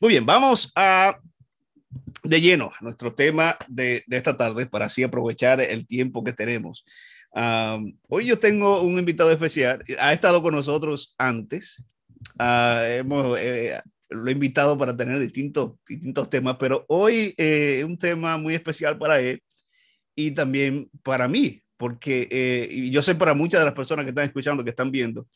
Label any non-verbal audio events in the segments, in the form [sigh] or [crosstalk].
Muy bien, vamos a de lleno a nuestro tema de, de, esta tarde para así aprovechar el tiempo que tenemos. Um, hoy yo tengo un invitado especial, ha estado con nosotros antes, uh, hemos, eh, lo he invitado para tener distintos, distintos temas, pero hoy es eh, un tema muy especial para él y también para mí, porque eh, yo sé para muchas de las personas que están escuchando, que están viendo,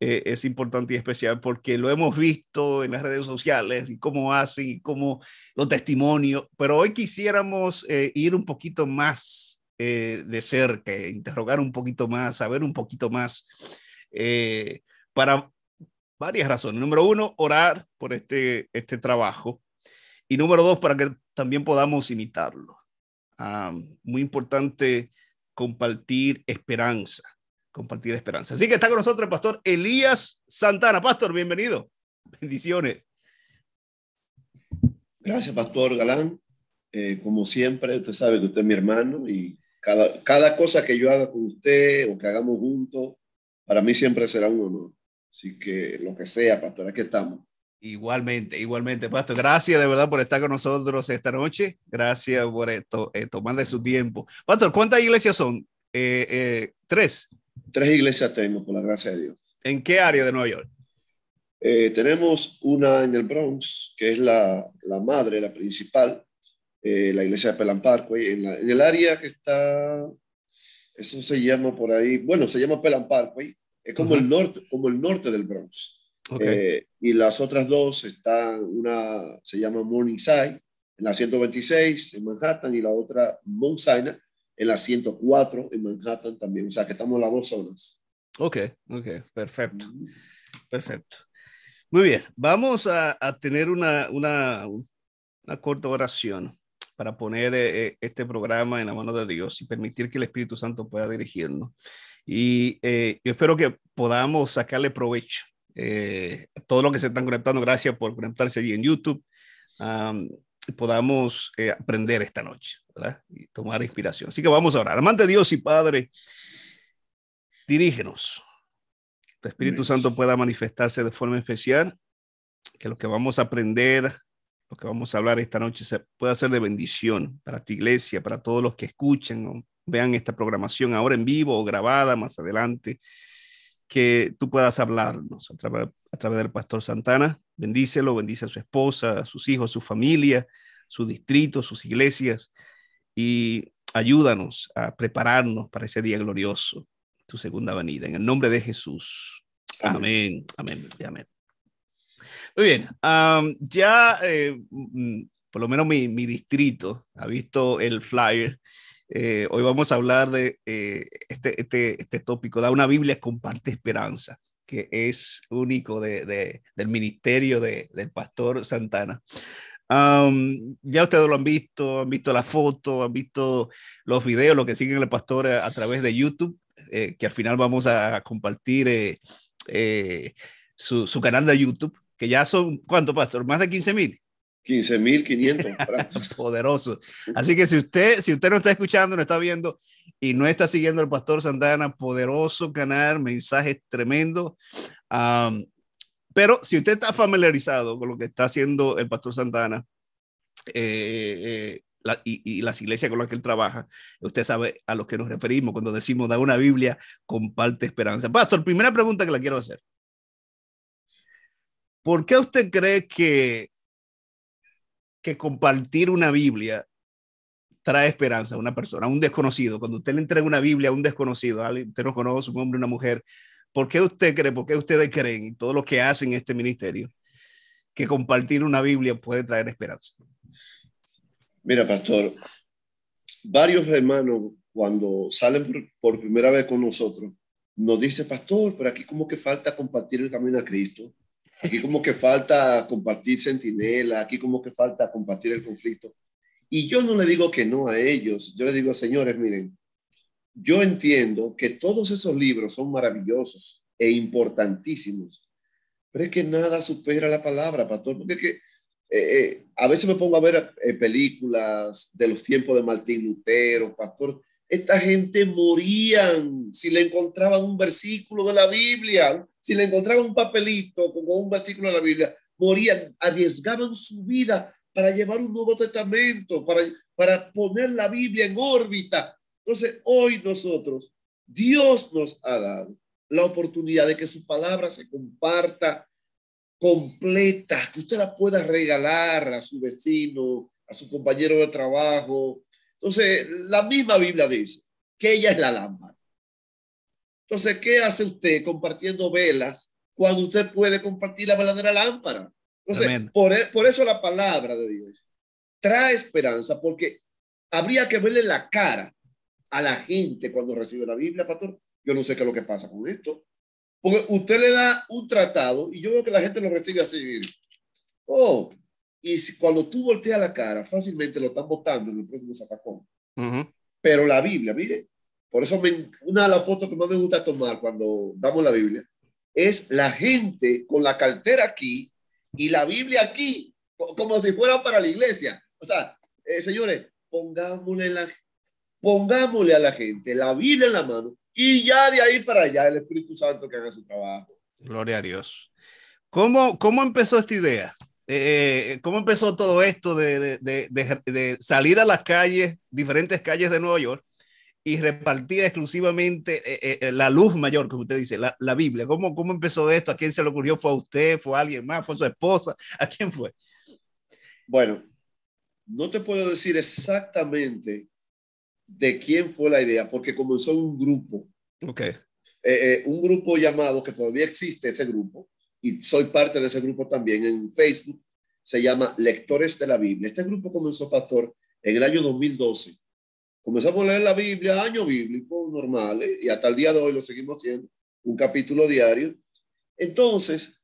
eh, es importante y especial porque lo hemos visto en las redes sociales y cómo hacen y cómo los testimonios, pero hoy quisiéramos eh, ir un poquito más de cerca, interrogar un poquito más, saber un poquito más, para varias razones. Número uno, orar por este, este trabajo. Y número dos, para que también podamos imitarlo. Ah, muy importante compartir esperanza, compartir esperanza. Así que está con nosotros el pastor Elías Santana. Pastor, bienvenido. Bendiciones. Gracias, pastor Galán. Eh, como siempre, usted sabe que usted es mi hermano y cada, cada cosa que yo haga con usted o que hagamos juntos, para mí siempre será un honor. Así que lo que sea, pastor, aquí estamos. Igualmente, igualmente, Pastor. Gracias de verdad por estar con nosotros esta noche. Gracias por esto, eh, tomar de su tiempo. Pastor, ¿cuántas iglesias son? Eh, eh, tres. Tres iglesias tenemos, por la gracia de Dios. ¿En qué área de Nueva York? tenemos una en el Bronx, que es la, la madre, la principal, la iglesia de Pelan Parkway. En, en, el área que está, eso se llama por ahí, bueno, se llama Pelan Parkway. Es como, el norte, como el norte del Bronx. Eh, y las otras dos están, una se llama Morningside en la 126 en Manhattan y la otra Mount Sinai en la 104 en Manhattan también. O sea que estamos en las dos zonas. Ok, ok, perfecto. Perfecto. Muy bien, vamos a, a tener una, una, una, corta oración para poner eh, eh, este programa en la mano de Dios y permitir que el Espíritu Santo pueda dirigirnos. Y yo espero que podamos sacarle provecho eh, todo lo que se están conectando, gracias por conectarse allí en YouTube, podamos eh, aprender esta noche ¿verdad? y tomar inspiración. Así que vamos a orar. Amante Dios y Padre, dirígenos. Que tu Espíritu Santo pueda manifestarse de forma especial, que lo que vamos a aprender, lo que vamos a hablar esta noche se pueda ser de bendición para tu iglesia, para todos los que escuchen o vean esta programación ahora en vivo o grabada más adelante que tú puedas hablarnos a través, a través del pastor Santana. Bendícelo, bendice a su esposa, a sus hijos, a su familia, su distrito, sus iglesias y ayúdanos a prepararnos para ese día glorioso, tu segunda venida. En el nombre de Jesús. Amén. Amén. Amén. Muy bien. ya, eh, mm, por lo menos mi, mi distrito ha visto el flyer eh, hoy vamos a hablar de eh, este, este, este, tópico, da una Biblia comparte esperanza, que es único de, de, del ministerio de, del pastor Santana. ya ustedes lo han visto, han visto la foto, han visto los videos, lo que siguen el pastor a, través de YouTube, eh, que al final vamos a compartir su, su, canal de YouTube, que ya son, ¿cuánto, pastor? Más de 15 mil. 15.500. [laughs] Poderoso. Así que si usted, si usted no está escuchando, no está viendo y no está siguiendo al Pastor Santana, poderoso canal, mensajes tremendo. pero si usted está familiarizado con lo que está haciendo el Pastor Santana eh, eh, y, y, las iglesias con las que él trabaja, usted sabe a lo que nos referimos cuando decimos da una Biblia, comparte esperanza. Pastor, primera pregunta que le quiero hacer. ¿Por qué usted cree que que compartir una Biblia trae esperanza a una persona, a un desconocido. Cuando usted le entrega una Biblia a un desconocido, a alguien, usted no conoce, un hombre, una mujer, ¿por qué usted cree, por qué ustedes creen y todo lo que hacen en este ministerio que compartir una Biblia puede traer esperanza? Mira, pastor, varios hermanos cuando salen por primera vez con nosotros, nos dice, pastor, pero aquí como que falta compartir el camino a Cristo. Aquí como que falta compartir centinela, aquí como que falta compartir el conflicto. Y yo no le digo que no a ellos, yo le digo, señores, miren, yo entiendo que todos esos libros son maravillosos e importantísimos, pero es que nada supera la palabra, pastor, porque que, eh, eh, a veces me pongo a ver eh, películas de los tiempos de Martín Lutero, pastor, esta gente morían si le encontraban un versículo de la Biblia, si le encontraban un papelito con un versículo de la Biblia, morían, arriesgaban su vida para llevar un Nuevo Testamento, para, para poner la Biblia en órbita. Entonces, hoy nosotros, Dios nos ha dado la oportunidad de que su palabra se comparta completa, que usted la pueda regalar a su vecino, a su compañero de trabajo. Entonces, la misma Biblia dice que ella es la lámpara. Entonces, ¿qué hace usted compartiendo velas cuando usted puede compartir la verdadera lámpara? Entonces, por, e, por eso la palabra de Dios trae esperanza, porque habría que verle la cara a la gente cuando recibe la Biblia, pastor. Yo no sé qué es lo que pasa con esto. Porque usted le da un tratado y yo veo que la gente lo recibe así. Oh, y cuando tú volteas la cara, fácilmente lo están botando en el próximo zafacón. Pero la Biblia, mire, por eso una de las fotos que más me gusta tomar cuando damos la Biblia es la gente con la cartera aquí y la Biblia aquí, como si fuera para la iglesia. O sea, eh, señores, pongámosle, la, pongámosle a la gente la Biblia en la mano y ya de ahí para allá el Espíritu Santo que haga su trabajo. Gloria a Dios. ¿Cómo, cómo empezó esta idea? Eh, ¿Cómo empezó todo esto de, de, de, de, salir a las calles, diferentes calles de Nueva York, y repartir exclusivamente eh, eh, la luz mayor, como usted dice, la, la, Biblia? ¿Cómo, ¿Cómo empezó esto? ¿A quién se le ocurrió? ¿Fue a usted? ¿Fue a alguien más? ¿Fue a su esposa? [laughs] ¿A quién fue? Bueno, no te puedo decir exactamente de quién fue la idea, porque comenzó un grupo. Ok. Eh, eh, un grupo llamado, que todavía existe ese grupo, y soy parte de ese grupo también en Facebook, se llama Lectores de la Biblia. Este grupo comenzó, pastor, en el año 2012. Comenzamos a leer la Biblia, año bíblico normal, ¿eh? y hasta el día de hoy lo seguimos haciendo, un capítulo diario. Entonces,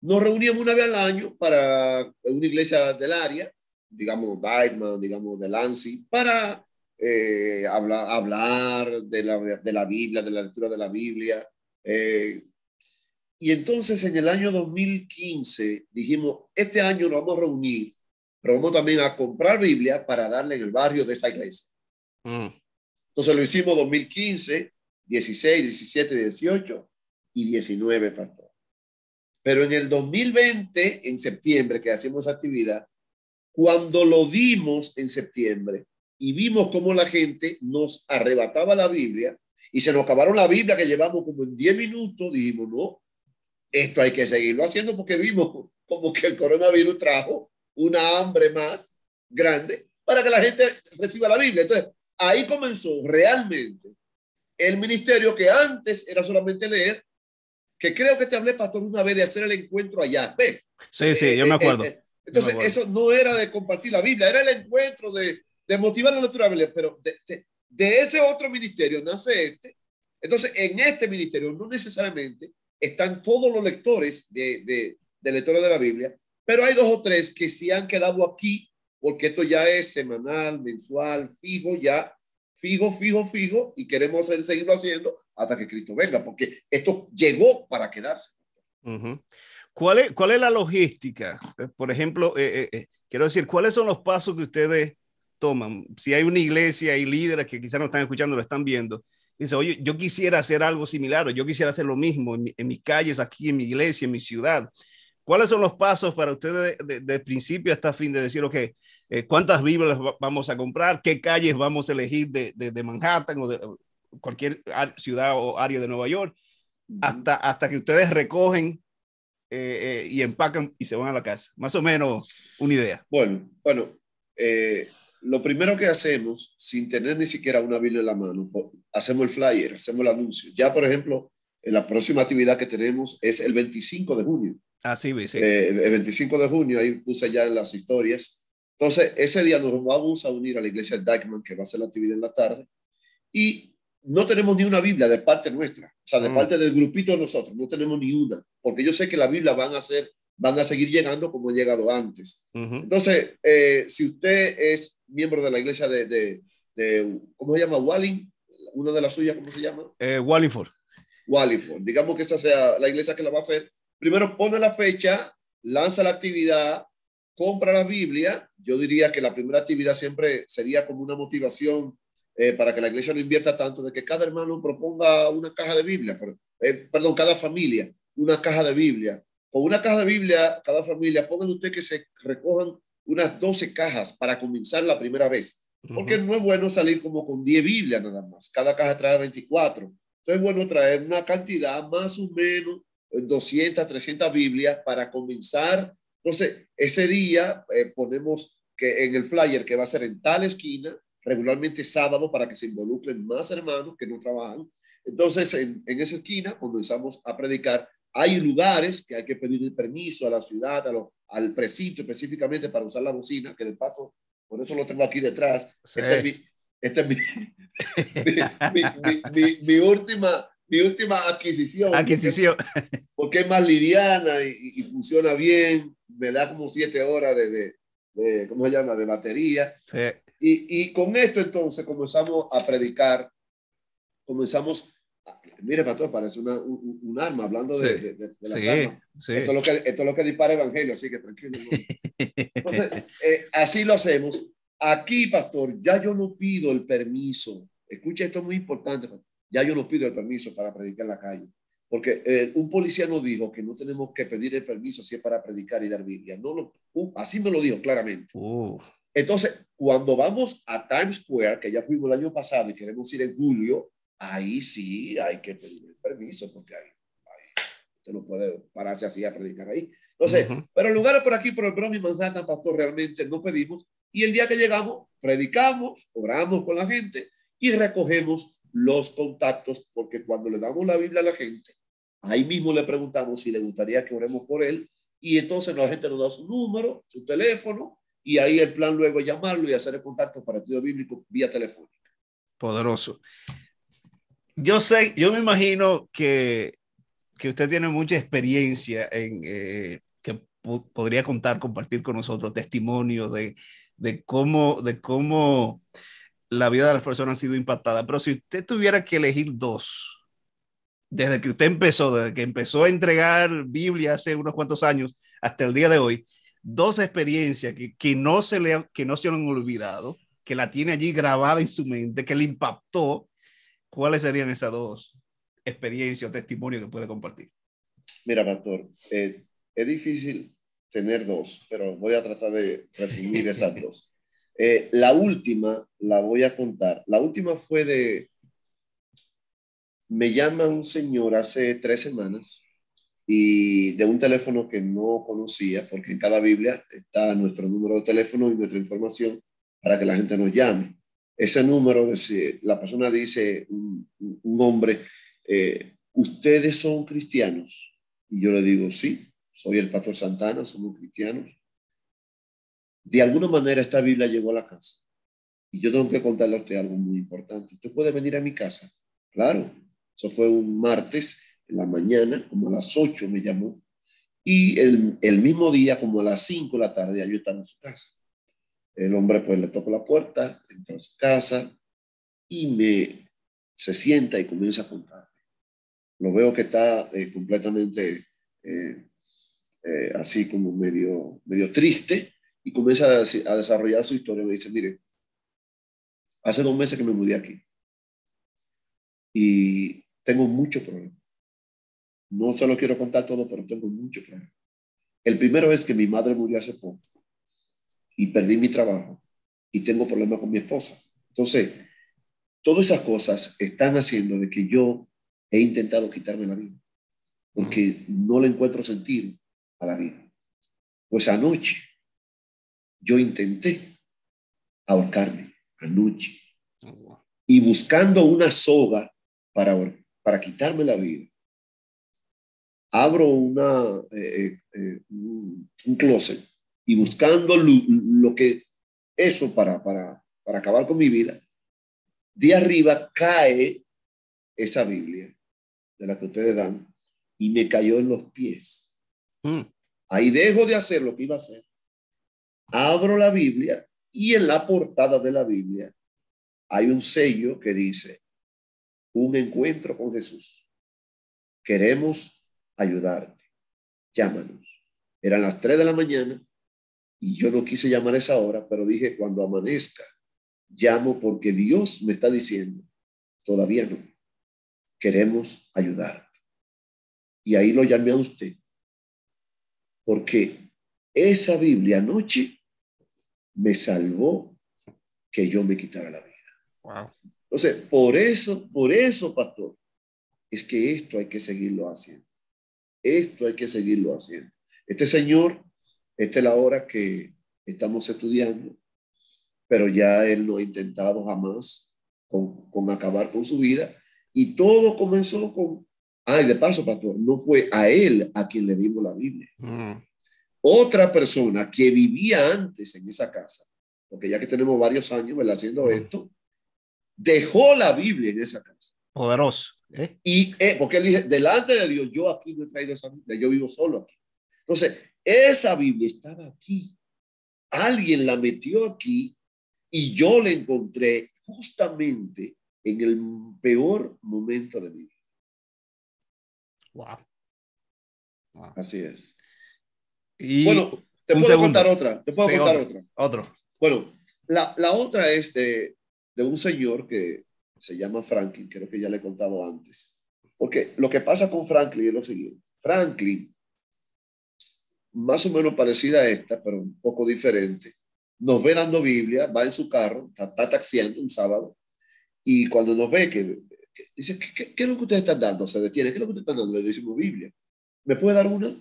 nos reuníamos una vez al año para una iglesia del área, digamos Dyman, digamos de Lancy, para eh, hablar, hablar de, la, de la Biblia, de la lectura de la Biblia. Eh, y entonces en el año 2015 dijimos, este año nos vamos a reunir, pero vamos también a comprar Biblia para darle en el barrio de esa iglesia. Mm. Entonces lo hicimos 2015, 16, 17, 18 y 19, pastor. Pero en el 2020, en septiembre, que hacemos actividad, cuando lo dimos en septiembre, y vimos cómo la gente nos arrebataba la Biblia y se nos acabaron la Biblia que llevamos como en 10 minutos, dijimos, no, esto hay que seguirlo haciendo porque vimos como que el coronavirus trajo una hambre más grande para que la gente reciba la Biblia. Entonces, ahí comenzó realmente el ministerio que antes era solamente leer, que creo que te hablé, pastor, una vez de hacer el encuentro allá. ¿Ve? Sí, sí, yo me eh, eh, acuerdo. Eh, entonces, eso no era de compartir la Biblia, era el encuentro de de motivar la lectura pero de, de, ese otro ministerio nace este. Entonces, en este ministerio no necesariamente están todos los lectores de, de, de la Biblia, pero hay dos o tres que sí han quedado aquí, porque esto ya es semanal, mensual, fijo, ya, fijo, fijo, fijo, y queremos seguirlo haciendo hasta que Cristo venga, porque esto llegó para quedarse. ¿Cuál, es, ¿Cuál es la logística? Por ejemplo, eh, eh, eh, quiero decir, ¿cuáles son los pasos que ustedes toman. Si hay una iglesia y líderes que quizás no están escuchando, lo están viendo, dice, oye, yo quisiera hacer algo similar o yo quisiera hacer lo mismo en, mis calles, aquí en mi iglesia, en mi ciudad. ¿Cuáles son los pasos para ustedes de, principio hasta fin de decir, ok, eh, cuántas Biblias vamos a comprar, qué calles vamos a elegir de, de Manhattan o de cualquier ciudad o área de Nueva York, hasta, hasta que ustedes recogen eh, eh, y empacan y se van a la casa? Más o menos una idea. Bueno, bueno, eh, lo primero que hacemos, sin tener ni siquiera una Biblia en la mano, hacemos el flyer, hacemos el anuncio. Ya, por ejemplo, en la próxima actividad que tenemos es el 25 de junio. Ah, sí, sí. Eh, el 25 de junio, ahí puse ya en las historias. Entonces, ese día nos vamos a unir a la iglesia de Dykeman, que va a ser la actividad en la tarde, y no tenemos ni una Biblia de parte nuestra, o sea, de mm. parte del grupito de nosotros, no tenemos ni una, porque yo sé que la Biblia van a ser van a seguir llegando como han llegado antes. Entonces, eh, si usted es miembro de la iglesia de, de, ¿cómo se llama? Walling, una de las suyas, ¿cómo se llama? Eh, Wallingford. Wallingford. Digamos que esa sea la iglesia que la va a hacer. Primero pone la fecha, lanza la actividad, compra la Biblia. Yo diría que la primera actividad siempre sería como una motivación eh, para que la iglesia no invierta tanto, de que cada hermano proponga una caja de Biblia, eh, perdón, cada familia, una caja de Biblia. Con una caja de Biblia, cada familia, pongan usted que se recojan unas 12 cajas para comenzar la primera vez. Porque no es bueno salir como con 10 Biblias nada más. Cada caja trae 24. Entonces es bueno traer una cantidad más o menos 200, 300 Biblias para comenzar. Entonces, ese día eh, ponemos que en el flyer que va a ser en tal esquina, regularmente sábado, para que se involucren más hermanos que no trabajan. Entonces, en, en esa esquina comenzamos a predicar. Hay lugares que hay que pedir el permiso a la ciudad, a al precinto específicamente para usar la bocina, que de paso, por eso lo tengo aquí detrás. Esta es, mi, este [laughs] mi, mi, última, mi última adquisición. Adquisición. Porque, es más liviana y, funciona bien. Me da como siete horas de, de, ¿cómo se llama? De batería. Sí. Y, y, con esto entonces comenzamos a predicar, comenzamos, a, mire, pastor, parece una, un, arma, hablando de, de, de, la sí, sí. Esto, es lo que, esto es lo que dispara evangelio, así que tranquilo. [laughs] Entonces, eh, así lo hacemos. Aquí, pastor, ya yo no pido el permiso. Escucha, esto es muy importante. Ya yo no pido el permiso para predicar en la calle. Porque eh, un policía nos dijo que no tenemos que pedir el permiso si es para predicar y dar Biblia. No lo, uh, así me lo dijo claramente. Uh. Entonces, cuando vamos a Times Square, que ya fuimos el año pasado y queremos ir en julio, ahí sí hay que pedir el permiso, porque ahí, usted no puede pararse así a predicar ahí. Entonces, pero lugares por aquí, por el Bronx y Manhattan, pastor, realmente no pedimos. Y el día que llegamos, predicamos, oramos con la gente y recogemos los contactos, porque cuando le damos la Biblia a la gente, ahí mismo le preguntamos si le gustaría que oremos por él, y entonces la gente nos da su número, su teléfono, y ahí el plan luego es llamarlo y hacer el contacto para estudio bíblico vía telefónica. Poderoso. Yo sé, yo me imagino que, que usted tiene mucha experiencia en eh, que podría contar, compartir con nosotros testimonio de, de cómo, de cómo la vida de las personas ha sido impactada. Pero si usted tuviera que elegir dos, desde que usted empezó, desde que empezó a entregar Biblia hace unos cuantos años hasta el día de hoy, dos experiencias que, que no, se le, que no se han olvidado, que la tiene allí grabada en su mente, que le impactó, ¿cuáles serían esas dos experiencias o testimonios que puede compartir? Mira, pastor, eh, es difícil tener dos, pero voy a tratar de resumir esas dos. [laughs] Eh, la última la voy a contar. La última fue de, me llama un señor hace tres semanas y de un teléfono que no conocía, porque en cada Biblia está nuestro número de teléfono y nuestra información para que la gente nos llame. Ese número, la persona dice, un, hombre, eh, ¿ustedes son cristianos? Y yo le digo, sí, soy el pastor Santana, somos cristianos de alguna manera esta Biblia llegó a la casa. Y yo tengo que contarle a usted algo muy importante. Usted puede venir a mi casa. Claro, eso fue un martes en la mañana, como a las 8 me llamó. Y el, el mismo día, como a las 5 de la tarde, yo estaba en su casa. El hombre pues le toca la puerta, entra a su casa y me se sienta y comienza a contar. Lo veo que está eh, completamente eh, eh, así como medio, medio triste y comienza a, desarrollar su historia. Me dice, mire, hace dos meses que me mudé aquí y tengo mucho problema. No se lo quiero contar todo, pero tengo mucho problema. El primero es que mi madre murió hace poco y perdí mi trabajo y tengo problemas con mi esposa. Entonces, todas esas cosas están haciendo de que yo he intentado quitarme la vida porque no le encuentro sentido a la vida. Pues anoche yo intenté ahorcarme anoche y buscando una soga para, para quitarme la vida. Abro una, eh, eh, eh, un, closet y buscando lo, que eso para, para, para acabar con mi vida, de arriba cae esa Biblia de la que ustedes dan y me cayó en los pies. Mm. Ahí dejo de hacer lo que iba a hacer abro la Biblia y en la portada de la Biblia hay un sello que dice, un encuentro con Jesús. Queremos ayudarte. Llámanos. Eran las 3 de la mañana y yo no quise llamar a esa hora, pero dije, cuando amanezca, llamo porque Dios me está diciendo, todavía no, queremos ayudar. Y ahí lo llamé a usted, porque esa Biblia anoche me salvó que yo me quitara la vida. Wow. Entonces, por eso, por eso, pastor, es que esto hay que seguirlo haciendo. Esto hay que seguirlo haciendo. Este señor, esta es la hora que estamos estudiando, pero ya él no ha intentado jamás con, con acabar con su vida. Y todo comenzó con, ay, de paso, pastor, no fue a él a quien le dimos la Biblia. Mm. Otra persona que vivía antes en esa casa, porque ya que tenemos varios años haciendo esto, dejó la Biblia en esa casa. Poderoso. ¿eh? Y eh, porque él dice, delante de Dios, yo aquí no he traído esa Biblia, yo vivo solo aquí. Entonces, esa Biblia estaba aquí. Alguien la metió aquí y yo la encontré justamente en el peor momento de mi vida. Wow. Así es. Y bueno, te puedo contar otra. Te puedo contar otra. Otro. Bueno, la, la otra es de, de, un señor que se llama Franklin, creo que ya le he contado antes. Porque lo que pasa con Franklin es lo siguiente. Franklin, más o menos parecida a esta, pero un poco diferente, nos ve dando Biblia, va en su carro, está, taxiando un sábado, y cuando nos ve que, dice, ¿qué, ¿qué, es lo que ustedes están dando? Se detiene, ¿qué es lo que ustedes están dando? Le decimos Biblia. ¿Me puede dar una?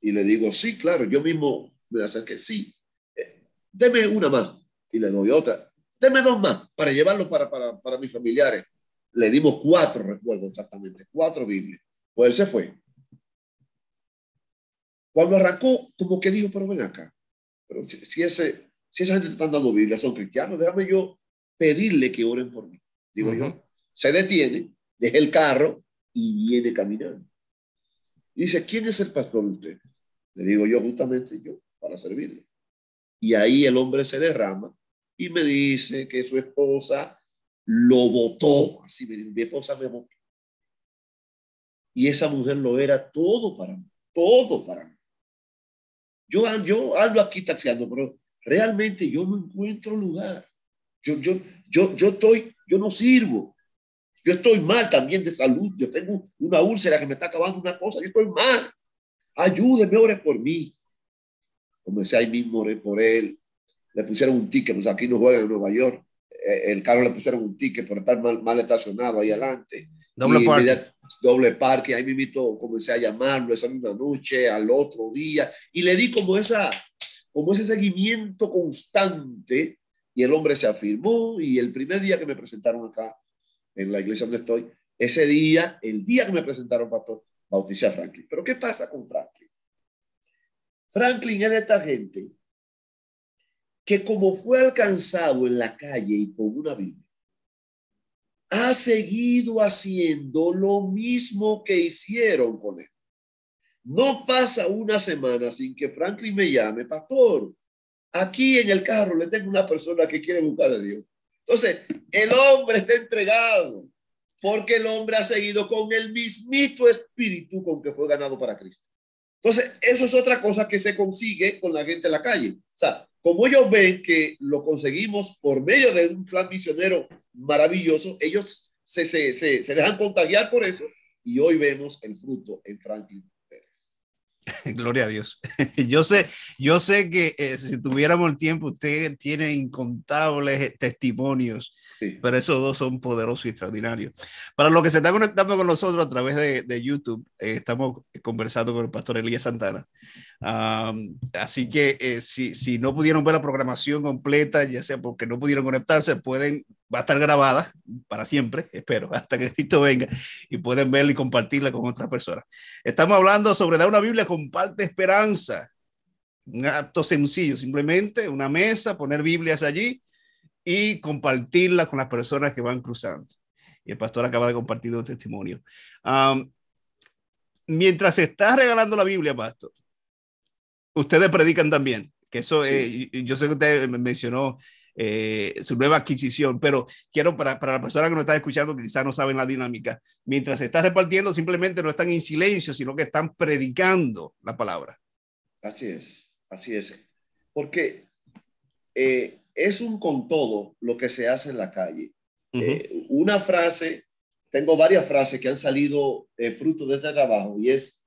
Y le digo, sí, claro, yo mismo me acerqué, sí, eh, deme una más. Y le doy otra, deme dos más para llevarlo para, para, para mis familiares. Le dimos cuatro, recuerdo exactamente, cuatro Biblias. Pues él se fue. Cuando arrancó, como que dijo, pero ven acá, pero si, ese, si esa gente está dando Biblia, son cristianos, déjame yo pedirle que oren por mí. Digo yo, se detiene, deja el carro y viene caminando. Y dice, ¿quién es el pastor de usted? Le digo yo justamente yo, para servirle. Y ahí el hombre se derrama y me dice que su esposa lo votó. Así me dice, mi esposa me votó. Y esa mujer lo era todo para mí, todo para mí. Yo, yo ando aquí taxiando, pero realmente yo no encuentro lugar. Yo, yo, yo, yo estoy, yo no sirvo. Yo estoy mal también de salud. Yo tengo una úlcera que me está acabando una cosa. Yo estoy mal. Ayúdeme, ore por mí. Comencé ahí mismo, oré por él. Le pusieron un ticket, pues aquí no juegan en Nueva York. Eh, el carro le pusieron un ticket por estar mal, mal estacionado ahí adelante. Doble parque. Doble parque. Ahí mismo comencé a llamarlo esa misma noche, al otro día. Y le di como, esa, como ese seguimiento constante. Y el hombre se afirmó. Y el primer día que me presentaron acá, en la iglesia donde estoy, ese día, el día que me presentaron, pastor, bauticé a Franklin. Pero ¿qué pasa con Franklin? Franklin es de esta gente que como fue alcanzado en la calle y con una Biblia, ha seguido haciendo lo mismo que hicieron con él. No pasa una semana sin que Franklin me llame, pastor, aquí en el carro le tengo una persona que quiere buscar a Dios. Entonces, el hombre está entregado porque el hombre ha seguido con el mismito espíritu con que fue ganado para Cristo. Entonces, eso es otra cosa que se consigue con la gente en la calle. O sea, como ellos ven que lo conseguimos por medio de un plan misionero maravilloso, ellos se, dejan contagiar por eso y hoy vemos el fruto en Franklin. [laughs] Gloria a Dios. [laughs] Yo sé, yo sé que eh, si tuviéramos el tiempo, usted tiene incontables testimonios, pero esos dos son poderosos y extraordinarios. Para los que se están conectando con nosotros a través de, de YouTube, eh, estamos conversando con el pastor Elías Santana. así que eh, si, si no pudieron ver la programación completa, ya sea porque no pudieron conectarse, pueden va a estar grabada para siempre, [laughs] espero, hasta que Cristo venga y pueden verla y compartirla con otras personas. Estamos hablando sobre dar una Biblia comparte esperanza. Un acto sencillo, simplemente una mesa, poner Biblias allí y compartirla con las personas que van cruzando. Y el pastor acaba de compartir un testimonio. mientras se está regalando la Biblia, pastor, ustedes predican también, que eso, yo sé que usted mencionó eh, su nueva adquisición. Pero quiero para, para la persona que nos está escuchando, que quizás no saben la dinámica, mientras se está repartiendo, simplemente no están en silencio, sino que están predicando la palabra. Así es, así es. Porque eh, es un con todo lo que se hace en la calle. Eh, una frase, tengo varias frases que han salido eh, fruto de este trabajo y es,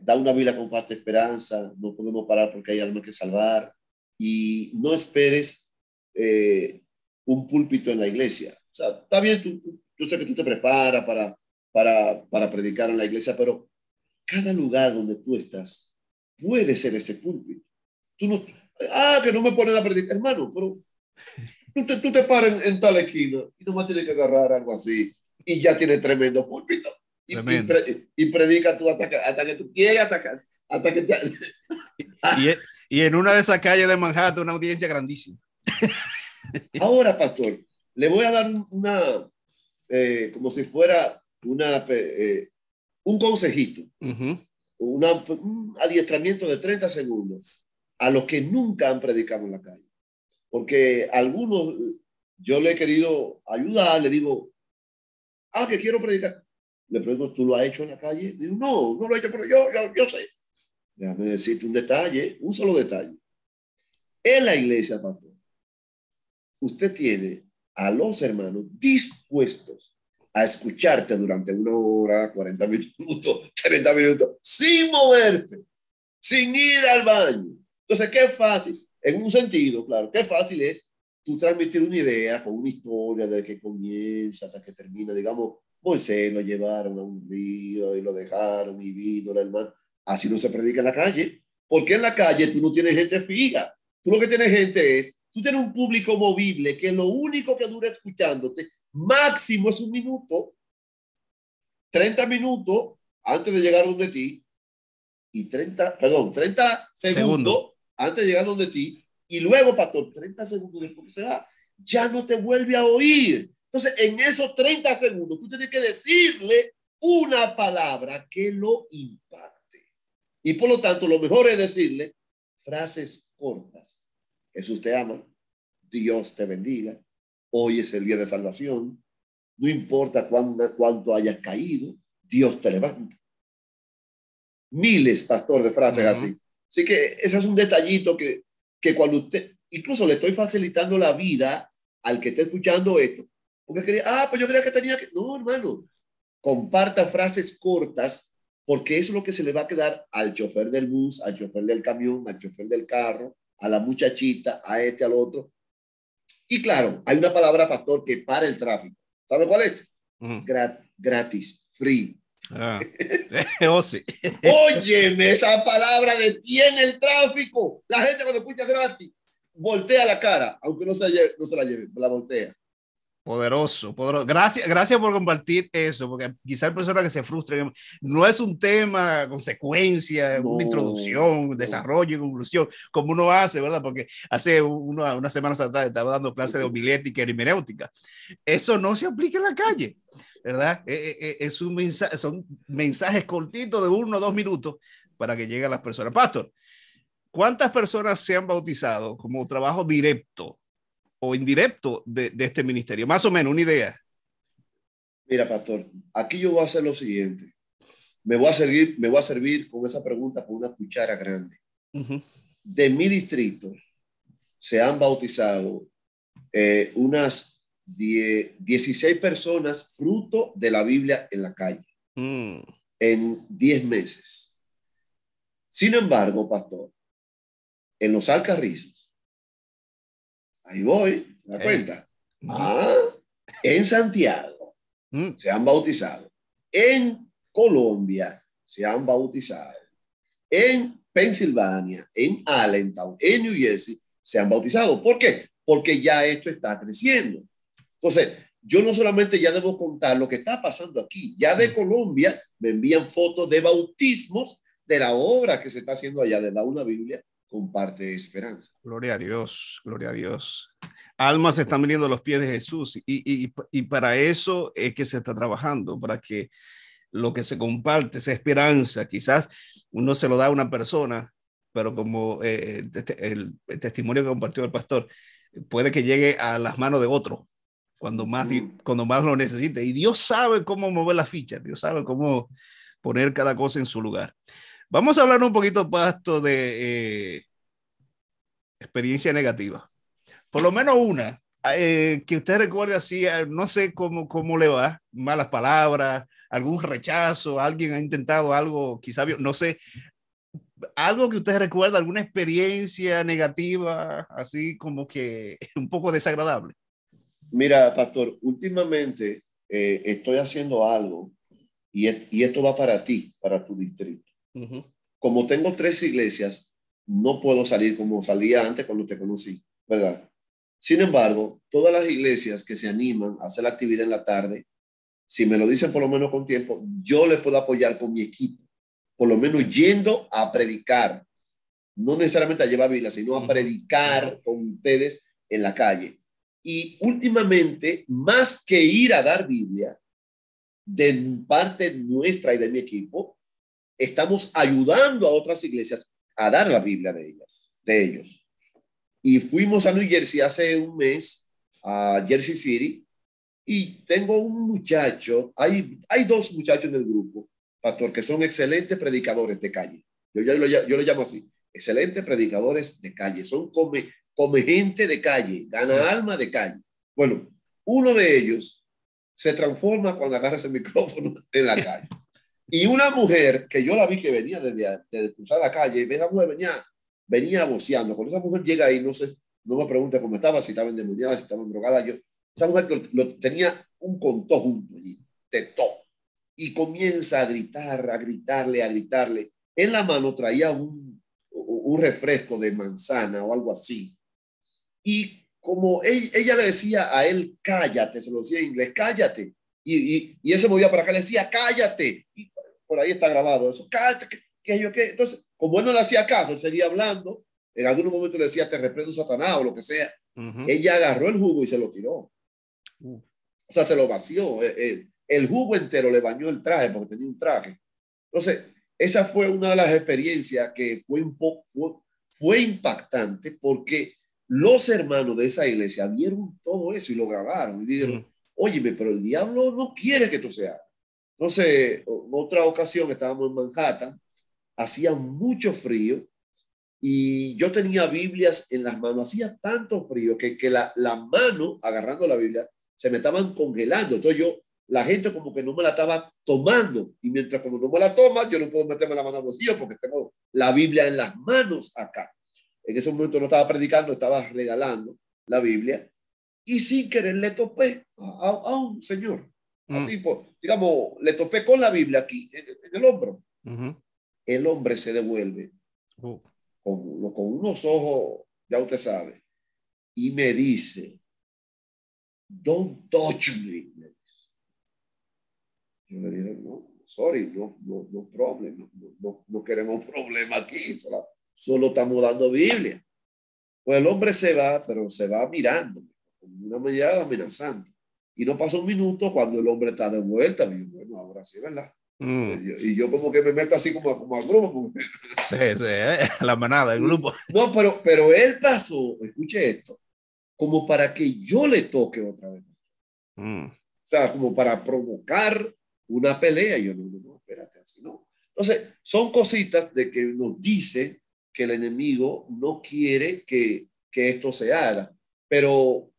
da una vida comparte esperanza, no podemos parar porque hay alma que salvar y no esperes un púlpito en la iglesia. O sea, está bien, tú, yo sé que tú te preparas para, para, para predicar en la iglesia, pero cada lugar donde tú estás puede ser ese púlpito. Tú no, ah, que no me pones a predicar, hermano, pero tú te, tú te paras en, tal esquina y nomás tienes que agarrar algo así y ya tienes tremendo púlpito. Y, y, predica tú hasta que, hasta que tú quieras, hasta que, hasta que [laughs] y, y, en una de esas calles de Manhattan, una audiencia grandísima. [laughs] Ahora, pastor, le voy a dar una, eh, como si fuera una, eh, un consejito, un adiestramiento de 30 segundos a los que nunca han predicado en la calle. Porque algunos, yo le he querido ayudar, le digo, ah, que quiero predicar. Le pregunto, ¿tú lo has hecho en la calle? digo, no, no lo he hecho, pero yo, yo, yo sé. Déjame decirte un detalle, un solo detalle. En la iglesia, pastor, usted tiene a los hermanos dispuestos a escucharte durante una hora, 40 minutos, [laughs] 30 minutos, sin moverte, sin ir al baño. Entonces, qué fácil, en un sentido, claro, qué fácil es tú transmitir una idea con una historia de que comienza hasta que termina, digamos, Moisés lo llevaron a un río y lo dejaron y vino el. Así no se predica en la calle, porque en la calle tú no tienes gente fija. Tú lo que tienes gente es, tú tienes un público movible que lo único que dura escuchándote máximo es un minuto, 30 minutos antes de llegar donde ti y 30, perdón, 30 segundos antes de llegar donde ti y luego, pastor, 30 segundos después que se va, ya no te vuelve a oír. Entonces, en esos 30 segundos, tú tienes que decirle una palabra que lo impacte. Y por lo tanto, lo mejor es decirle frases cortas. Jesús te ama, Dios te bendiga, Hoy es el día de salvación. No importa cuánto, cuánto hayas caído, Dios te levanta. Miles, pastor, de frases así. Así que ese es un detallito que, que cuando usted, incluso le estoy facilitando la vida al que esté escuchando esto, porque quería, ah, pues yo creía que tenía que, no, hermano, comparta frases cortas, porque eso es lo que se le va a quedar al chofer del bus, al chofer del camión, al chofer del carro, a la muchachita, a este, al otro, y claro, hay una palabra, pastor, que para el tráfico. ¿Sabe cuál es? gratis, free. Ah. [laughs] oh, sí. Óyeme, esa palabra detiene el tráfico. La gente cuando escucha gratis, voltea la cara, aunque no se, no se la lleve, la voltea. Poderoso, poderoso. Gracias, gracias por compartir eso, porque quizás hay personas que se frustran. No es un tema, consecuencia, una introducción, desarrollo y conclusión, como uno hace, ¿verdad? Porque hace uno, unas semanas atrás estaba dando clase de homilética y hermenéutica. Eso no se aplica en la calle, ¿verdad? Eh, eh, eh, es un mensaje, son mensajes cortitos de uno o dos minutos para que lleguen las personas. Pastor, ¿cuántas personas se han bautizado como trabajo directo o indirecto de, este ministerio? Más o menos, una idea. Mira, pastor, aquí yo voy a hacer lo siguiente. Me voy a servir, me voy a servir con esa pregunta con una cuchara grande. De mi distrito se han bautizado eh, unas 16 personas fruto de la Biblia en la calle mm. en 10 meses. Sin embargo, pastor, en los Alcarrizos Ahí voy, ¿me da cuenta? Ah, en Santiago mm. se han bautizado. En Colombia se han bautizado. En Pensilvania, en Allentown, en New Jersey se han bautizado. ¿Por qué? Porque ya esto está creciendo. Entonces, yo no solamente ya debo contar lo que está pasando aquí, ya de mm. Colombia me envían fotos de bautismos de la obra que se está haciendo allá de la una Biblia comparte esperanza. Gloria a Dios, gloria a Dios. Almas están viniendo a los pies de Jesús y, y, y, para eso es que se está trabajando, para que lo que se comparte, esa esperanza, quizás uno se lo da a una persona, pero como eh, el, testimonio que compartió el pastor, puede que llegue a las manos de otro cuando más, cuando más lo necesite. Y Dios sabe cómo mover las fichas, Dios sabe cómo poner cada cosa en su lugar. Vamos a hablar un poquito, Pasto, de eh, experiencia negativa. por lo menos una, eh, que usted recuerde así, eh, no sé cómo, cómo le va, malas palabras, algún rechazo, alguien ha intentado algo, quizá, no sé, algo que usted recuerda, alguna experiencia negativa, así como que [laughs] un poco desagradable. Mira, pastor, últimamente eh, estoy haciendo algo y, y, esto va para ti, para tu distrito. Como tengo tres iglesias, no puedo salir como salía antes cuando te conocí, ¿verdad? Sin embargo, todas las iglesias que se animan a hacer la actividad en la tarde, si me lo dicen por lo menos con tiempo, yo les puedo apoyar con mi equipo, por lo menos yendo a predicar, no necesariamente a llevar Biblia, sino a predicar con ustedes en la calle. Y últimamente, más que ir a dar Biblia, de parte nuestra y de mi equipo, estamos ayudando a otras iglesias a dar la Biblia de ellas, de ellos. Y fuimos a New Jersey hace un mes, a Jersey City, y tengo un muchacho, hay, hay dos muchachos del grupo, pastor, que son excelentes predicadores de calle. Yo, yo, yo, lo llamo así, excelentes predicadores de calle. Son come, come gente de calle, gana alma de calle. Bueno, uno de ellos se transforma cuando agarra ese [laughs] micrófono en la calle. Y una mujer que yo la vi que venía desde, desde cruzar la calle, esa mujer venía venía boceando. Cuando esa mujer llega ahí, no sé, no me pregunta cómo estaba, si estaba endemoniada, si estaba drogada. Yo, esa mujer lo, tenía un contó junto allí, tetó. Y comienza a gritar, a gritarle, a gritarle. En la mano traía un, un refresco de manzana o algo así. Y como ella, le decía a él, cállate, se lo decía en inglés, cállate. Y, y, y él se movía para acá, le decía, cállate. Y por ahí está grabado eso, que yo qué. Entonces, como él no le hacía caso, él seguía hablando, en algún momento le decía, te reprendo Satanás o lo que sea. Ella agarró el jugo y se lo tiró. O sea, se lo vació. El, eh, eh, el, jugo entero le bañó el traje porque tenía un traje. Entonces, esa fue una de las experiencias que fue, fue, fue impactante porque los hermanos de esa iglesia vieron todo eso y lo grabaron y dijeron, óyeme, pero el diablo no quiere que esto sea. Entonces, en otra ocasión estábamos en Manhattan hacía mucho frío y yo tenía Biblias en las manos, hacía tanto frío que, que la, la mano agarrando la Biblia se me estaban congelando. Entonces yo, la gente como que no me la estaba tomando y mientras como no me la toma, yo no puedo meterme la mano a los bolsillo porque tengo la Biblia en las manos acá. En ese momento no estaba predicando, estaba regalando la Biblia y sin querer le topé a, un señor. Mm. Así, pues, digamos, le topé con la Biblia aquí en, el hombro el hombre se devuelve oh. con, con, unos ojos, ya usted sabe, y me dice, don't touch me. Yo le dije, no, sorry, no, no, no problem, no, no, no queremos problema aquí, solo, solo, estamos dando Biblia. Pues el hombre se va, pero se va mirando, con una mirada amenazante. Y no pasa un minuto cuando el hombre está de vuelta. Digo, bueno, ahora sí, ¿verdad? Mm. Y, yo, como que me meto así como, como al grupo. Sí, sí, eh, [laughs] la manada, el grupo. [laughs] No, pero, pero él pasó, escuche esto, como para que yo le toque otra vez. Mm. O sea, como para provocar una pelea. Y yo no, no, no, espérate, así no. Entonces, son cositas de que nos dice que el enemigo no quiere que, que esto se haga. Pero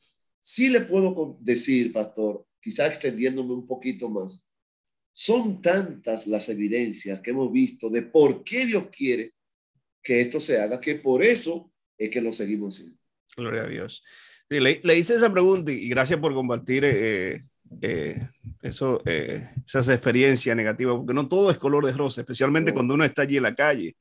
sí le puedo decir, pastor, quizá extendiéndome un poquito más, son tantas las evidencias que hemos visto de por qué Dios quiere que esto se haga, que por eso es que lo seguimos haciendo. Gloria a Dios. le, hice esa pregunta y gracias por compartir eh, eh, eso, eh, esas experiencias negativas, porque no todo es color de rosa, especialmente cuando uno está allí en la calle.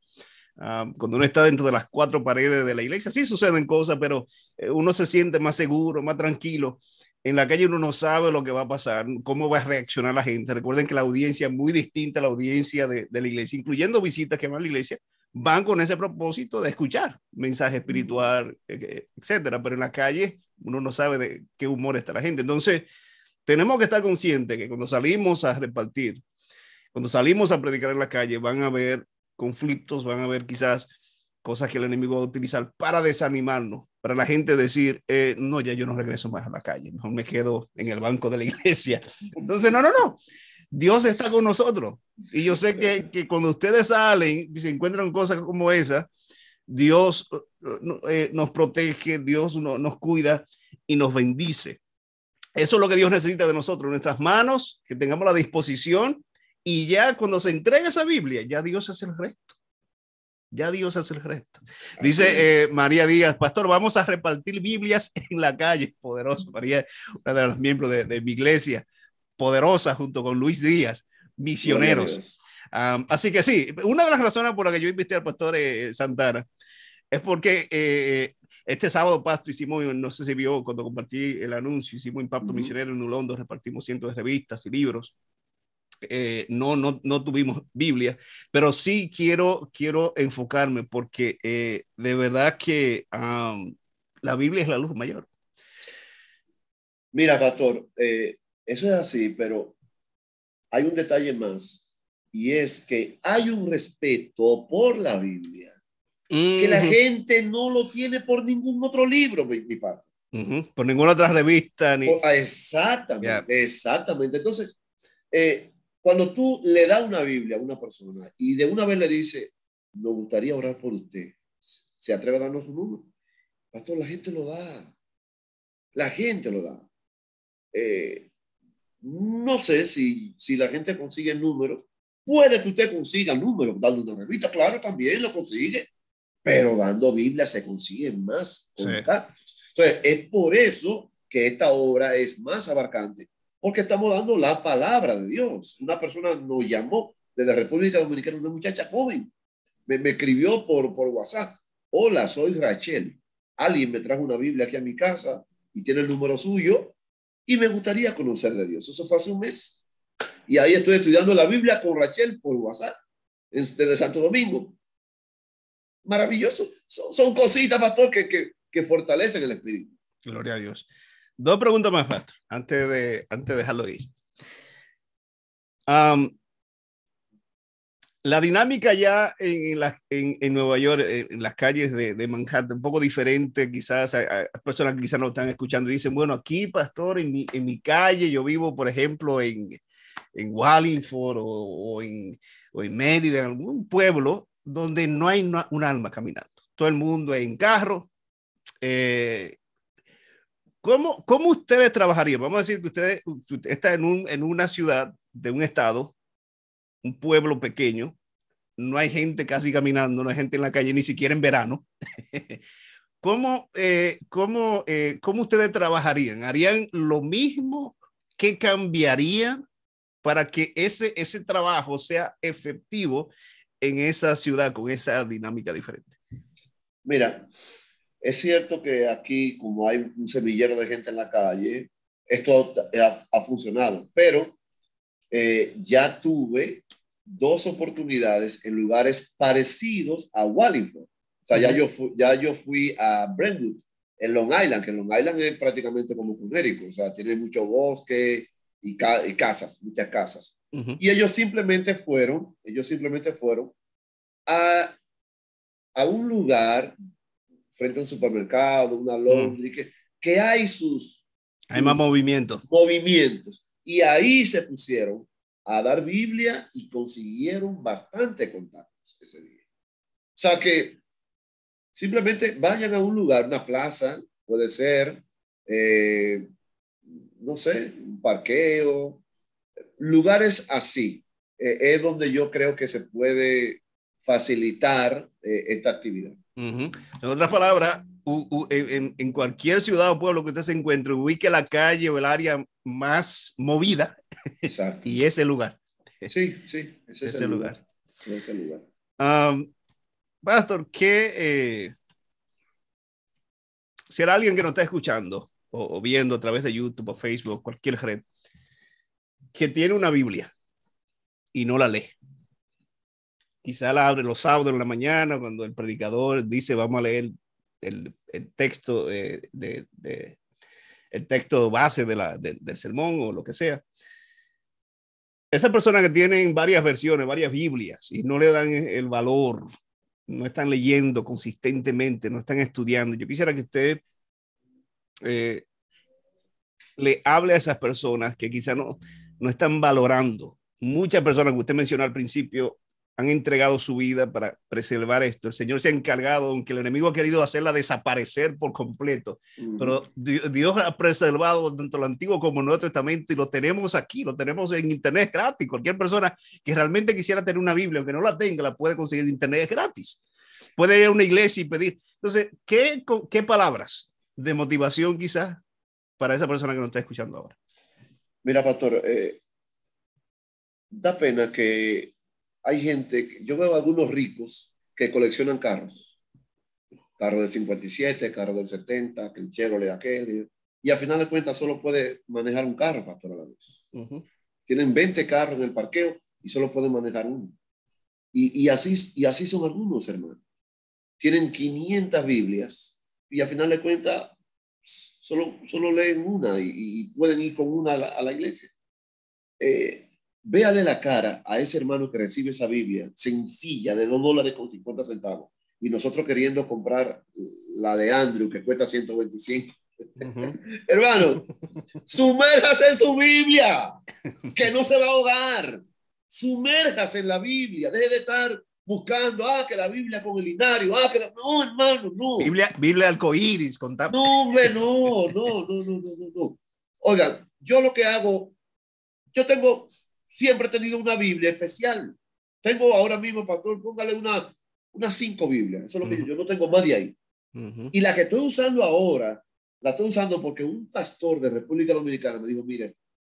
Ah, cuando uno está dentro de las cuatro paredes de la iglesia, sí suceden cosas, pero uno se siente más seguro, más tranquilo en la calle uno no sabe lo que va a pasar, cómo va a reaccionar la gente. Recuerden que la audiencia es muy distinta a la audiencia de, la iglesia, incluyendo visitas que van a la iglesia, van con ese propósito de escuchar mensaje espiritual, e, e, etcétera. Pero en la calle uno no sabe de qué humor está la gente. Entonces, tenemos que estar conscientes que cuando salimos a repartir, cuando salimos a predicar en la calle, van a haber conflictos, van a haber quizás cosas que el enemigo va a utilizar para desanimarnos, para la gente decir, eh, no, ya yo no regreso más a la calle, mejor me quedo en el banco de la [laughs] iglesia. Entonces, no, no, no. Dios está con nosotros. Y yo sé que, que cuando ustedes salen y se encuentran cosas como esa, Dios eh, nos protege, Dios nos cuida y nos bendice. Eso es lo que Dios necesita de nosotros, nuestras manos, que tengamos la disposición y ya cuando se entrega esa Biblia, ya Dios hace el resto. Ya Dios hace el resto. Dice eh, María Díaz, pastor, vamos a repartir Biblias [laughs] en la calle. Poderoso. María, una de los miembros de, mi iglesia, poderosa junto con Luis Díaz, misioneros. así que sí, una de las razones por las que yo invité al pastor eh, Santana es porque eh, este sábado, Pasto, hicimos, no sé si vio cuando compartí el anuncio, hicimos Impacto Misionero en Ulondo, repartimos cientos de revistas y libros. Eh, no, no, no tuvimos Biblia, pero sí quiero, quiero enfocarme porque eh, de verdad que la Biblia es la luz mayor. Mira, pastor, eh, eso es así, pero hay un detalle más y es que hay un respeto por la Biblia que la gente no lo tiene por ningún otro libro, mi, parte. Por ninguna otra revista. Ni... Ah, exactamente, exactamente. Entonces, eh, cuando tú le das una Biblia a una persona y de una vez le dice, nos gustaría orar por usted, ¿se atreve a darnos un número? Pastor, la gente lo da. La gente lo da. Eh, no sé si, si la gente consigue números. Puede que usted consiga números dando una revista, claro, también lo consigue, pero dando Biblia se consiguen más contactos. Entonces, es por eso que esta obra es más abarcante porque estamos dando la palabra de Dios. Una persona nos llamó desde República Dominicana, una muchacha joven, me, escribió por, por WhatsApp, hola, soy Rachel, alguien me trajo una Biblia aquí a mi casa y tiene el número suyo y me gustaría conocer de Dios. Eso fue hace un mes. Y ahí estoy estudiando la Biblia con Rachel por WhatsApp, desde Santo Domingo. Maravilloso. Son, cositas, pastor, que, que, que fortalecen el espíritu. Gloria a Dios. Dos preguntas más, Pastor, antes de, antes de dejarlo ir. la dinámica ya en, la, en, en, Nueva York, en, las calles de, de, Manhattan, un poco diferente, quizás hay, personas que quizás no están escuchando dicen, bueno, aquí, pastor, en mi, en mi calle, yo vivo, por ejemplo, en, en Wallingford o, o, en, o en Mérida, en algún pueblo donde no hay un alma caminando. Todo el mundo en carro, eh, ¿Cómo, ¿Cómo ustedes trabajarían? Vamos a decir que ustedes usted está en, un, en una ciudad de un estado, un pueblo pequeño, no hay gente casi caminando, no hay gente en la calle, ni siquiera en verano. [laughs] ¿Cómo, eh, cómo, eh, ¿Cómo ustedes trabajarían? ¿Harían lo mismo? ¿Qué cambiarían para que ese, ese trabajo sea efectivo en esa ciudad con esa dinámica diferente? Mira, es cierto que aquí, como hay un semillero de gente en la calle, esto ha, funcionado, pero eh, ya tuve dos oportunidades en lugares parecidos a Wallingford. O sea, ya yo, fui, ya yo fui a Brentwood, en Long Island, que Long Island es prácticamente como Cunérico, o sea, tiene mucho bosque y, casas, muchas casas. Y ellos simplemente fueron, ellos simplemente fueron a, a un lugar frente a un supermercado, una laundry, que, que hay sus, Hay más movimientos. Movimientos. Y ahí se pusieron a dar Biblia y consiguieron bastante contactos ese día. O sea que simplemente vayan a un lugar, una plaza, puede ser, eh, no sé, un parqueo, lugares así. Eh, es donde yo creo que se puede facilitar eh, esta actividad. En otras palabras, en, cualquier ciudad o pueblo que usted se encuentre, ubique la calle o el área más movida Exacto. y ese lugar. Sí, sí, ese es el lugar. lugar. Um, Pastor, ¿qué eh, si era alguien que nos está escuchando o, viendo a través de YouTube o Facebook, cualquier red, que tiene una Biblia y no la lee? Quizá la abre los sábados en la mañana cuando el predicador dice vamos a leer el, texto eh, de, de, el texto base de del sermón o lo que sea. Esa persona que tienen varias versiones, varias Biblias y no le dan el valor, no están leyendo consistentemente, no están estudiando. Yo quisiera que usted eh, le hable a esas personas que quizá no, no están valorando. Muchas personas que usted mencionó al principio han entregado su vida para preservar esto. El Señor se ha encargado, aunque el enemigo ha querido hacerla desaparecer por completo, pero Dios ha preservado tanto el Antiguo como el Nuevo Testamento y lo tenemos aquí, lo tenemos en Internet gratis. Cualquier persona que realmente quisiera tener una Biblia, aunque no la tenga, la puede conseguir en Internet gratis. Puede ir a una iglesia y pedir. Entonces, ¿qué, qué palabras de motivación quizás para esa persona que nos está escuchando ahora? Mira, pastor, eh, da pena que hay gente, yo veo algunos ricos que coleccionan carros, carro del 57, carro del 70, que el Chevrolet aquel, y al final de cuentas solo puede manejar un carro, pastor, a la vez. Tienen 20 carros en el parqueo y solo pueden manejar uno. Y, y, así, y así son algunos, hermanos. Tienen 500 Biblias y al final de cuentas solo, solo leen una y, pueden ir con una a la, a la iglesia. Eh, Véale la cara a ese hermano que recibe esa Biblia sencilla de dos dólares con 50 centavos y nosotros queriendo comprar la de Andrew que cuesta 125. [laughs] hermano, sumérjase en su Biblia, que no se va a ahogar. Sumérjase en la Biblia, deje de estar buscando, ah, que la Biblia con el linario, ah, que la... No, hermano, no. Biblia, Biblia arcoíris, con No, hombre, no, no, no, no, no, no. Oigan, yo lo que hago, yo tengo siempre he tenido una Biblia especial. Tengo ahora mismo, pastor, póngale una, unas cinco Biblias. Eso es lo que yo no tengo más de ahí. Y la que estoy usando ahora, la estoy usando porque un pastor de República Dominicana me dijo, mire,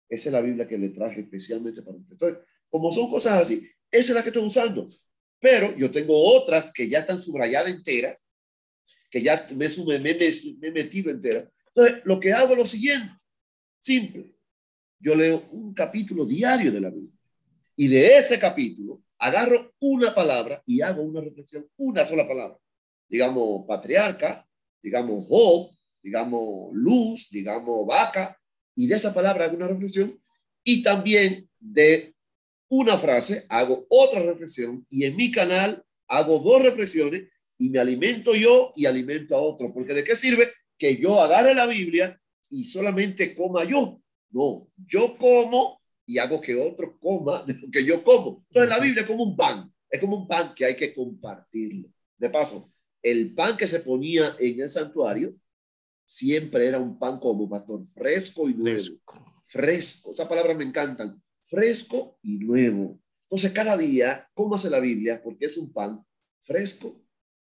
esa es la Biblia que le traje especialmente para usted. Entonces, como son cosas así, esa es la que estoy usando. Pero yo tengo otras que ya están subrayadas enteras, que ya me, me, me, me he metido enteras. Entonces, lo que hago es lo siguiente, simple yo leo un capítulo diario de la Biblia. Y de ese capítulo agarro una palabra y hago una reflexión, una sola palabra. Digamos patriarca, digamos Job, digamos luz, digamos vaca. Y de esa palabra hago una reflexión. Y también de una frase hago otra reflexión. Y en mi canal hago dos reflexiones y me alimento yo y alimento a otro. Porque ¿de qué sirve que yo agarre la Biblia y solamente coma yo? No, yo como y hago que otro coma de lo que yo como. Entonces la Biblia es como un pan, es como un pan que hay que compartirlo. De paso, el pan que se ponía en el santuario siempre era un pan como pastor, fresco y nuevo. Fresco. fresco. Esa palabra me encantan. Fresco y nuevo. Entonces cada día cómase la Biblia porque es un pan fresco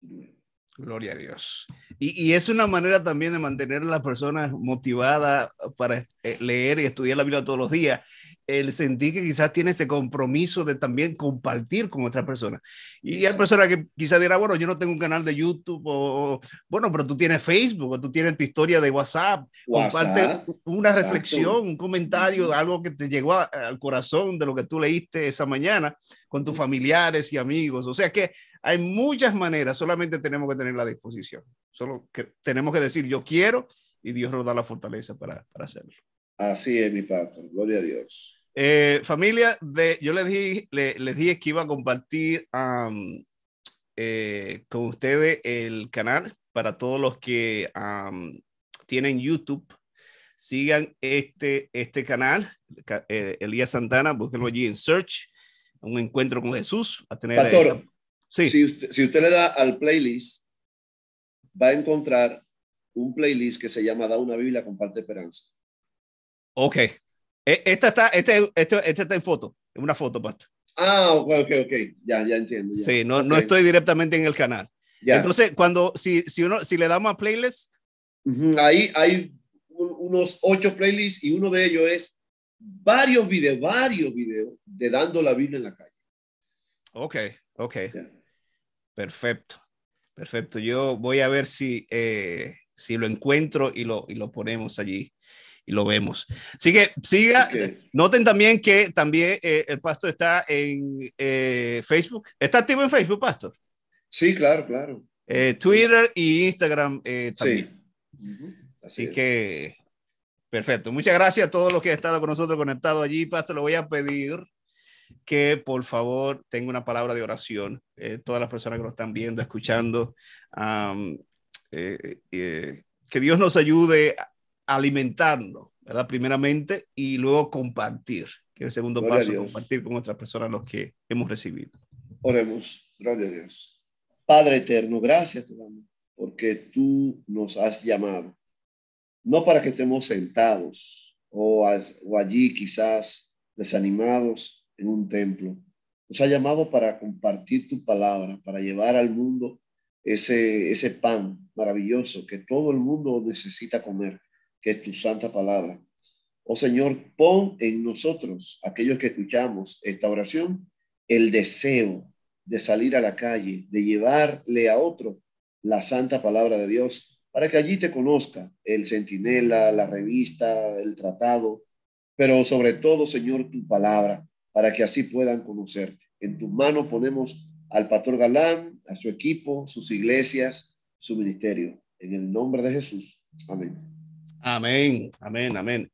y nuevo. Gloria a Dios. Y, es una manera también de mantener a las personas motivadas para eh, leer y estudiar la Biblia todos los días. El sentir que quizás tiene ese compromiso de también compartir con otras personas. Y hay personas que quizás dirán, bueno, yo no tengo un canal de YouTube o, bueno, pero tú tienes Facebook o tú tienes tu historia de WhatsApp. comparte una reflexión, un comentario, algo que te llegó al corazón de lo que tú leíste esa mañana con tus familiares y amigos. O sea que hay muchas maneras, solamente tenemos que tener la disposición. Solo que tenemos que decir yo quiero y Dios nos da la fortaleza para, para hacerlo. Así es, mi padre. Gloria a Dios. Eh, familia, de, yo les dije, les dije que iba a compartir eh, con ustedes el canal para todos los que tienen YouTube. Sigan este, este canal, eh, Elías Santana, búsquenlo allí en Search, un encuentro con Jesús. A tener Pastor, si, usted, le da al playlist, va a encontrar un playlist que se llama Da una Biblia con parte de esperanza. Ok. E, esta está, este, este, este, está en foto, en una foto, Pastor. Ah, ok, ok, ok. Ya, ya entiendo. Sí, no, no estoy directamente en el canal. Entonces, cuando, si, si, uno, si le damos a playlist. Ahí hay unos ocho playlists y uno de ellos es varios videos, varios videos de dando la Biblia en la calle. Ok, ok. Perfecto, perfecto. Yo voy a ver si, eh, si lo encuentro y lo, y lo ponemos allí y lo vemos. Así que siga. Noten también que también eh, el pastor está en eh, Facebook. ¿Está activo en Facebook, pastor? Sí, claro, claro. Twitter y Instagram también. Así, que, perfecto. Muchas gracias a todos los que han estado con nosotros conectados allí, pastor. Le voy a pedir que por favor tenga una palabra de oración. Eh, todas las personas que nos están viendo, escuchando, eh, eh, que Dios nos ayude a alimentarnos, ¿verdad? Primeramente, y luego compartir, que es el segundo paso, compartir con otras personas los que hemos recibido. Oremos, gloria a Dios. Padre eterno, gracias te damos porque tú nos has llamado, no para que estemos sentados o, o allí quizás desanimados en un templo. Nos ha llamado para compartir tu palabra, para llevar al mundo ese, ese pan maravilloso que todo el mundo necesita comer, que es tu santa palabra. Oh Señor, pon en nosotros, aquellos que escuchamos esta oración, el deseo de salir a la calle, de llevarle a otro la santa palabra de Dios, para que allí te conozca el centinela, la revista, el tratado, pero sobre todo, Señor, tu palabra, para que así puedan conocerte. En tus manos ponemos al pastor Galán, a su equipo, sus iglesias, su ministerio. En el nombre de Jesús. Amén. Amén, amén, amén.